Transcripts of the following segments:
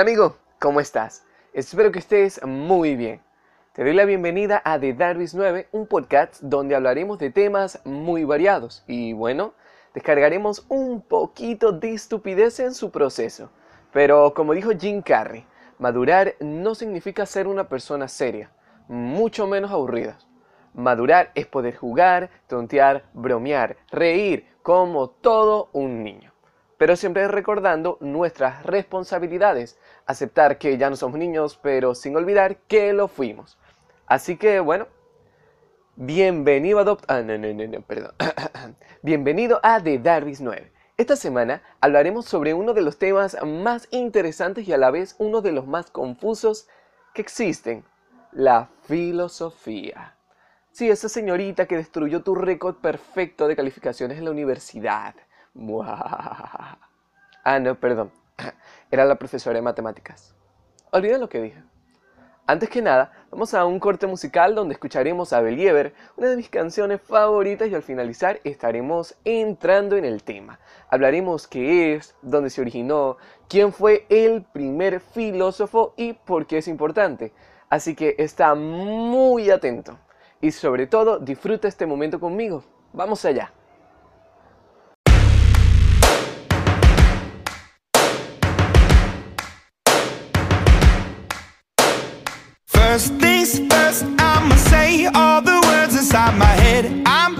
Amigo, ¿cómo estás? Espero que estés muy bien. Te doy la bienvenida a The Darwis 9, un podcast donde hablaremos de temas muy variados y bueno, descargaremos un poquito de estupidez en su proceso. Pero como dijo Jim Carrey, madurar no significa ser una persona seria, mucho menos aburrida. Madurar es poder jugar, tontear, bromear, reír, como todo un niño. Pero siempre recordando nuestras responsabilidades, aceptar que ya no somos niños, pero sin olvidar que lo fuimos. Así que bueno, bienvenido a ah, no, no, no, perdón. bienvenido a The Darwis 9. Esta semana hablaremos sobre uno de los temas más interesantes y a la vez uno de los más confusos que existen, la filosofía. Sí, esa señorita que destruyó tu récord perfecto de calificaciones en la universidad. Ah, no, perdón. Era la profesora de matemáticas. Olviden lo que dije. Antes que nada, vamos a un corte musical donde escucharemos a Believer, una de mis canciones favoritas y al finalizar estaremos entrando en el tema. Hablaremos qué es, dónde se originó, quién fue el primer filósofo y por qué es importante. Así que está muy atento y sobre todo disfruta este momento conmigo. Vamos allá. First things first, I'ma say all the words inside my head. I'm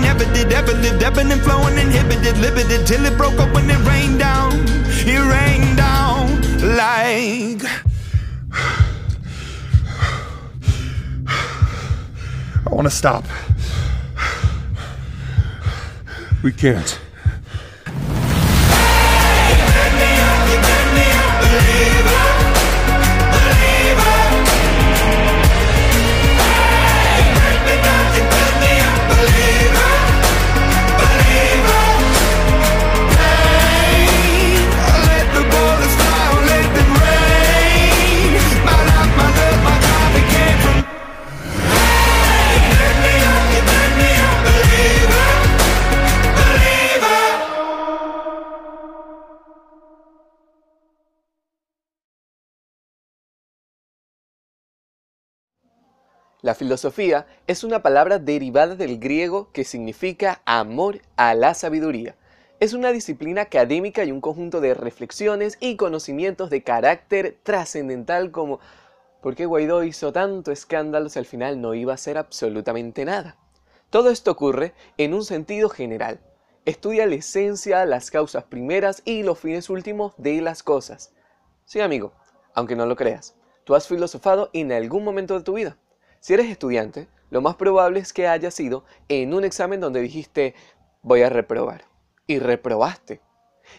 Never did, ever lived, ebbing and flowing, inhibited, limited, till it broke up when it rained down. It rained down like. I want to stop. We can't. La filosofía es una palabra derivada del griego que significa amor a la sabiduría. Es una disciplina académica y un conjunto de reflexiones y conocimientos de carácter trascendental como ¿por qué Guaidó hizo tanto escándalo si al final no iba a hacer absolutamente nada? Todo esto ocurre en un sentido general. Estudia la esencia, las causas primeras y los fines últimos de las cosas. Sí, amigo, aunque no lo creas, tú has filosofado en algún momento de tu vida. Si eres estudiante, lo más probable es que haya sido en un examen donde dijiste voy a reprobar. Y reprobaste.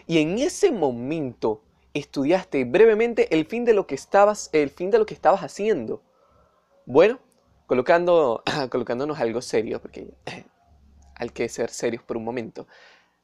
Y en ese momento estudiaste brevemente el fin de lo que estabas, el fin de lo que estabas haciendo. Bueno, colocando, colocándonos algo serio, porque hay que ser serios por un momento.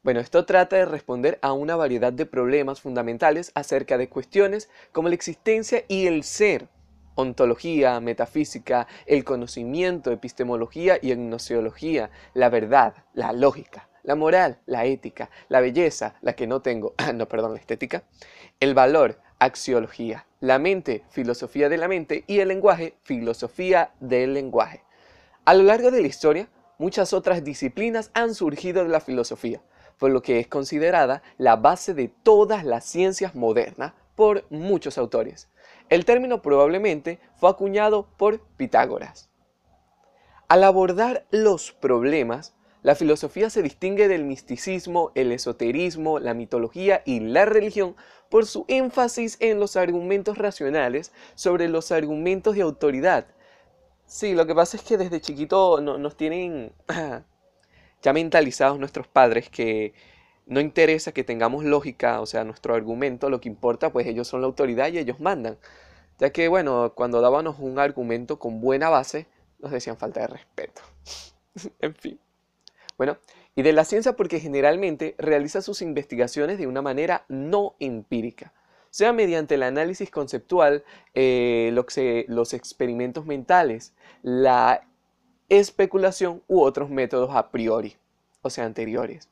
Bueno, esto trata de responder a una variedad de problemas fundamentales acerca de cuestiones como la existencia y el ser, ontología, metafísica, el conocimiento, epistemología y gnoseología, la verdad, la lógica, la moral, la ética, la belleza, la que no tengo, no, perdón, la estética, el valor, axiología, la mente, filosofía de la mente y el lenguaje, filosofía del lenguaje. A lo largo de la historia, muchas otras disciplinas han surgido de la filosofía por lo que es considerada la base de todas las ciencias modernas por muchos autores. El término probablemente fue acuñado por Pitágoras. Al abordar los problemas, la filosofía se distingue del misticismo, el esoterismo, la mitología y la religión por su énfasis en los argumentos racionales sobre los argumentos de autoridad. Sí, lo que pasa es que desde chiquito nos tienen ya mentalizados nuestros padres que no interesa que tengamos lógica, o sea, nuestro argumento, lo que importa, pues ellos son la autoridad y ellos mandan. Ya que, bueno, cuando dábamos un argumento con buena base, nos decían falta de respeto. en fin. Bueno, y de la ciencia porque generalmente realiza sus investigaciones de una manera no empírica, sea mediante el análisis conceptual, eh, los experimentos mentales, la especulación u otros métodos a priori, o sea, anteriores,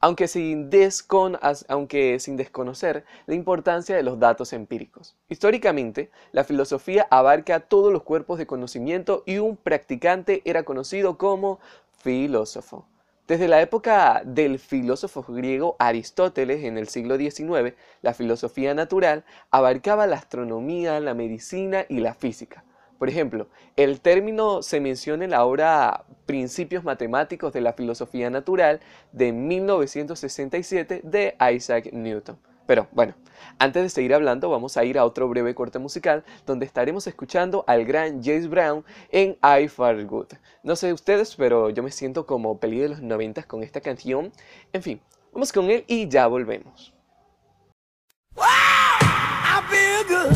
aunque sin, desconocer la importancia de los datos empíricos. Históricamente, la filosofía abarca todos los cuerpos de conocimiento y un practicante era conocido como filósofo. Desde la época del filósofo griego Aristóteles en el siglo XIX, la filosofía natural abarcaba la astronomía, la medicina y la física. Por ejemplo, el término se menciona en la obra Principios Matemáticos de la Filosofía Natural de 1967 de Isaac Newton. Pero bueno, antes de seguir hablando vamos a ir a otro breve corte musical donde estaremos escuchando al gran James Brown en I Far Good. No sé ustedes, pero yo me siento como peli de los 90 con esta canción. En fin, vamos con él y ya volvemos. I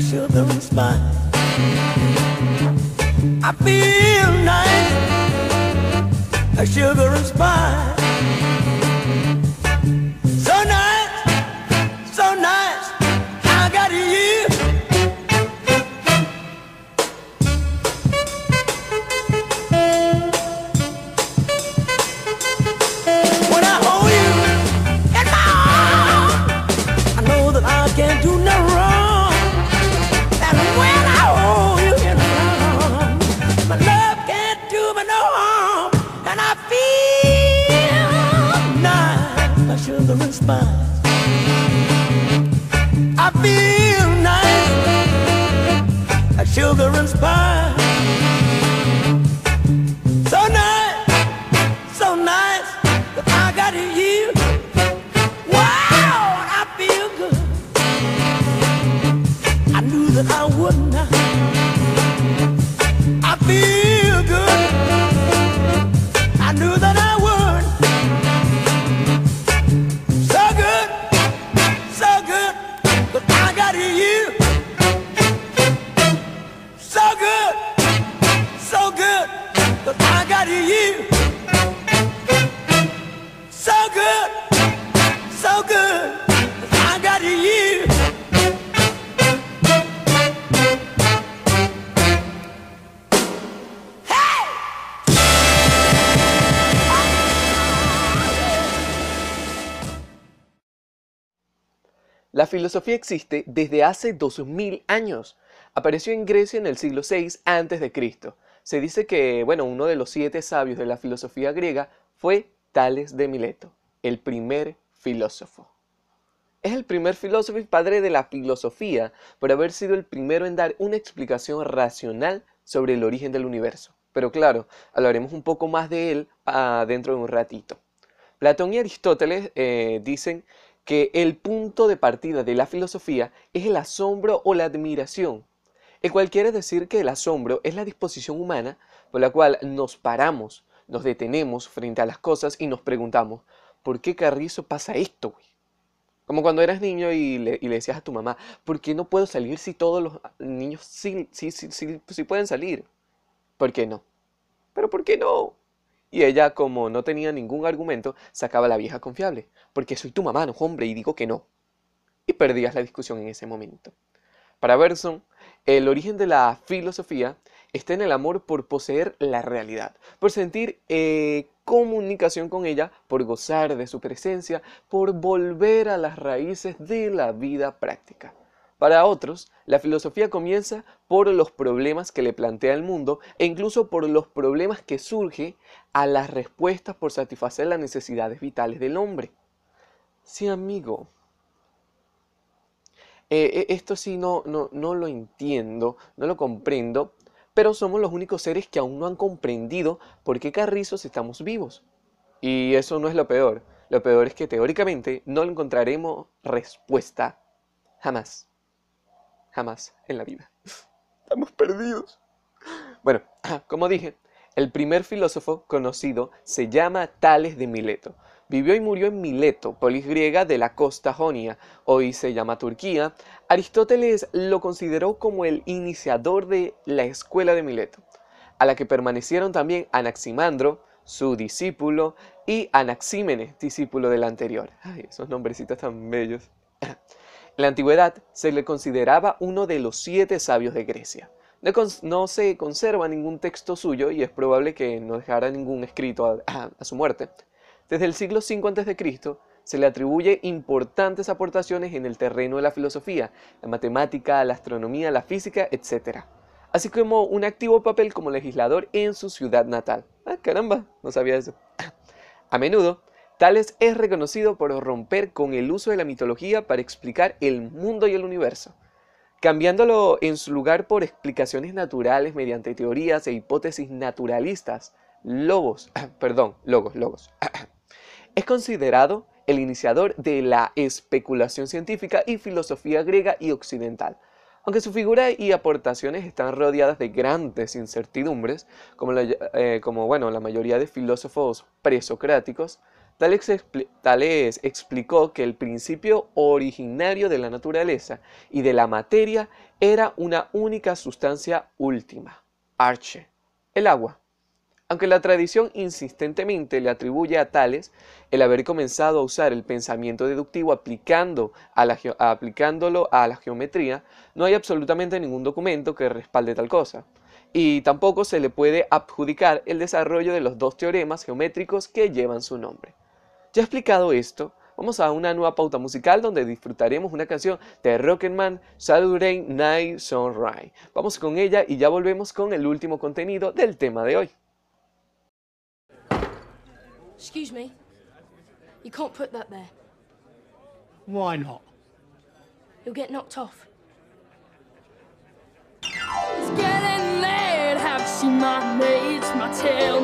I and have. I feel nice. I and have. Sugar and spice, I feel nice, a shoulder and spice. Filosofía existe desde hace 2000 años. Apareció en Grecia en el siglo VI a.C. Se dice que, bueno, uno de los siete sabios de la filosofía griega fue Tales de Mileto, el primer filósofo. Es el primer filósofo y padre de la filosofía por haber sido el primero en dar una explicación racional sobre el origen del universo. Pero claro, hablaremos un poco más de él ah, dentro de un ratito. Platón y Aristóteles eh, dicen que el punto de partida de la filosofía es el asombro o la admiración, el cual quiere decir que el asombro es la disposición humana por la cual nos paramos, nos detenemos frente a las cosas y nos preguntamos, ¿por qué Carrizo pasa esto, güey? Como cuando eras niño y le, y le decías a tu mamá, ¿por qué no puedo salir si todos los niños sí, sí, sí, sí, sí pueden salir? ¿Por qué no? ¿Pero por qué no? Y ella, como no tenía ningún argumento, sacaba la vieja confiable, porque soy tu mamá, no hombre, y digo que no. Y perdías la discusión en ese momento. Para Bergson, el origen de la filosofía está en el amor por poseer la realidad, por sentir eh, comunicación con ella, por gozar de su presencia, por volver a las raíces de la vida práctica. Para otros, la filosofía comienza por los problemas que le plantea el mundo e incluso por los problemas que surge a las respuestas por satisfacer las necesidades vitales del hombre. Sí, amigo. Eh, eh, esto sí no, no, no lo entiendo, no lo comprendo, pero somos los únicos seres que aún no han comprendido por qué carrizos estamos vivos. Y eso no es lo peor. Lo peor es que teóricamente no encontraremos respuesta jamás. Jamás en la vida. Estamos perdidos. Bueno, como dije, el primer filósofo conocido se llama Tales de Mileto. Vivió y murió en Mileto, polis griega de la costa jonia, hoy se llama Turquía. Aristóteles lo consideró como el iniciador de la escuela de Mileto, a la que permanecieron también Anaximandro, su discípulo, y Anaxímenes, discípulo del anterior. Ay, esos nombrecitos tan bellos. En la antigüedad se le consideraba uno de los siete sabios de Grecia. No, se conserva ningún texto suyo y es probable que no dejara ningún escrito a, a su muerte. Desde el siglo V a.C. se le atribuye importantes aportaciones en el terreno de la filosofía, la matemática, la astronomía, la física, etc. Así como un activo papel como legislador en su ciudad natal. Ah, caramba, no sabía eso. A menudo, Tales es reconocido por romper con el uso de la mitología para explicar el mundo y el universo, cambiándolo en su lugar por explicaciones naturales mediante teorías e hipótesis naturalistas. Lobos, perdón, logos, logos. Es considerado el iniciador de la especulación científica y filosofía griega y occidental. Aunque su figura y aportaciones están rodeadas de grandes incertidumbres, como, eh, bueno, la mayoría de filósofos presocráticos, Tales, expli- Tales explicó que el principio originario de la naturaleza y de la materia era una única sustancia última, arche, el agua. Aunque la tradición insistentemente le atribuye a Tales el haber comenzado a usar el pensamiento deductivo aplicándolo a la geometría, no hay absolutamente ningún documento que respalde tal cosa. Y tampoco se le puede adjudicar el desarrollo de los dos teoremas geométricos que llevan su nombre. Ya explicado esto, vamos a una nueva pauta musical donde disfrutaremos una canción de Rocketman, Saturday Night Sunrise. Vamos con ella y ya volvemos con el último contenido del tema de hoy. Excuse me. You can't put that there. Why not? You'll get knocked off. It's getting late. Have you seen my mates? My tail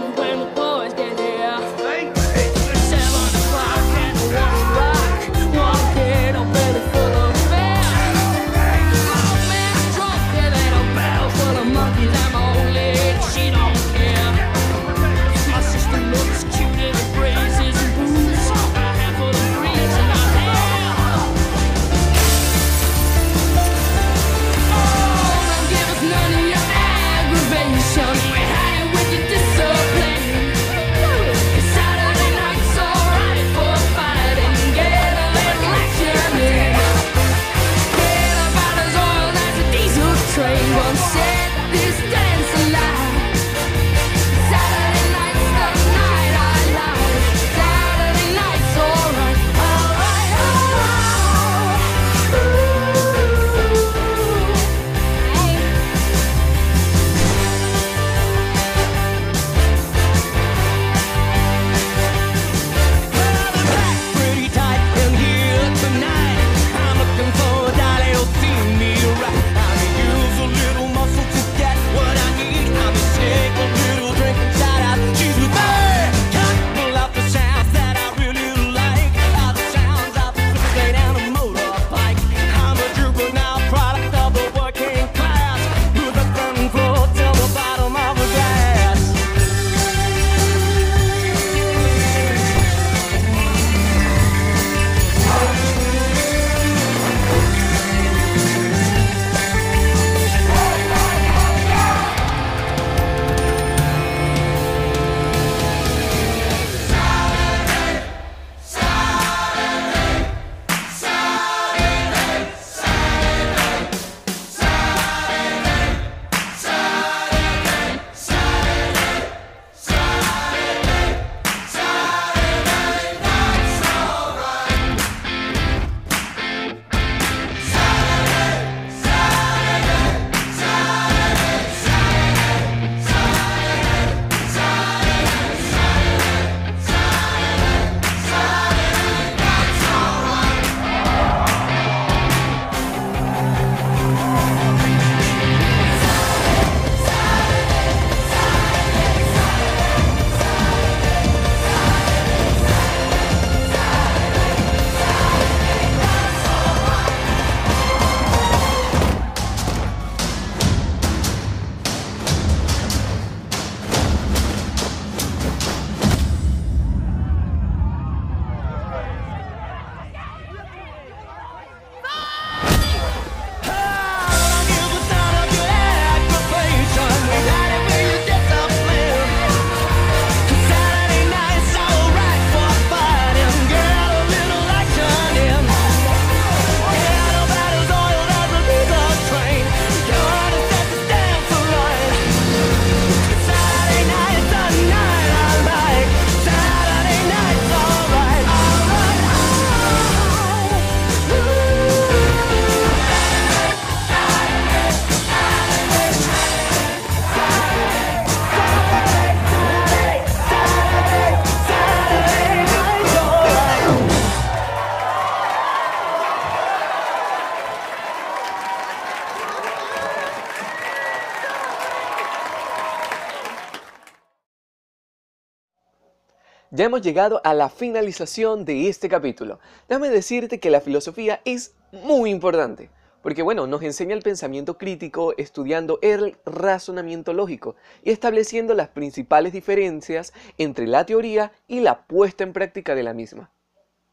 Ya hemos llegado a la finalización de este capítulo. Déjame decirte que la filosofía es muy importante. Porque bueno, nos enseña el pensamiento crítico estudiando el razonamiento lógico y estableciendo las principales diferencias entre la teoría y la puesta en práctica de la misma.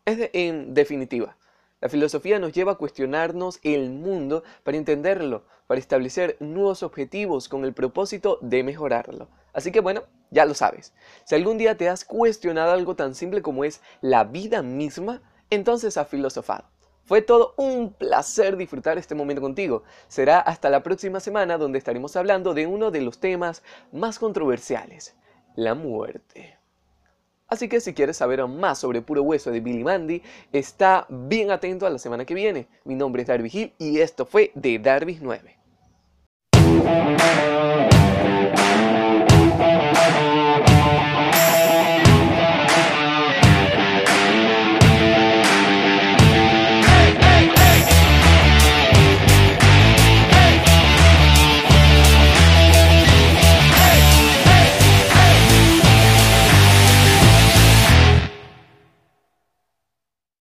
Es en definitiva, la filosofía nos lleva a cuestionarnos el mundo para entenderlo, para establecer nuevos objetivos con el propósito de mejorarlo. Así que bueno, ya lo sabes. Si algún día te has cuestionado algo tan simple como es la vida misma, entonces has filosofado. Fue todo un placer disfrutar este momento contigo. Será hasta la próxima semana donde estaremos hablando de uno de los temas más controversiales, la muerte. Así que si quieres saber más sobre Puro Hueso de Billy Mandy, está bien atento a la semana que viene. Mi nombre es Darby Hill y esto fue de Darby 9.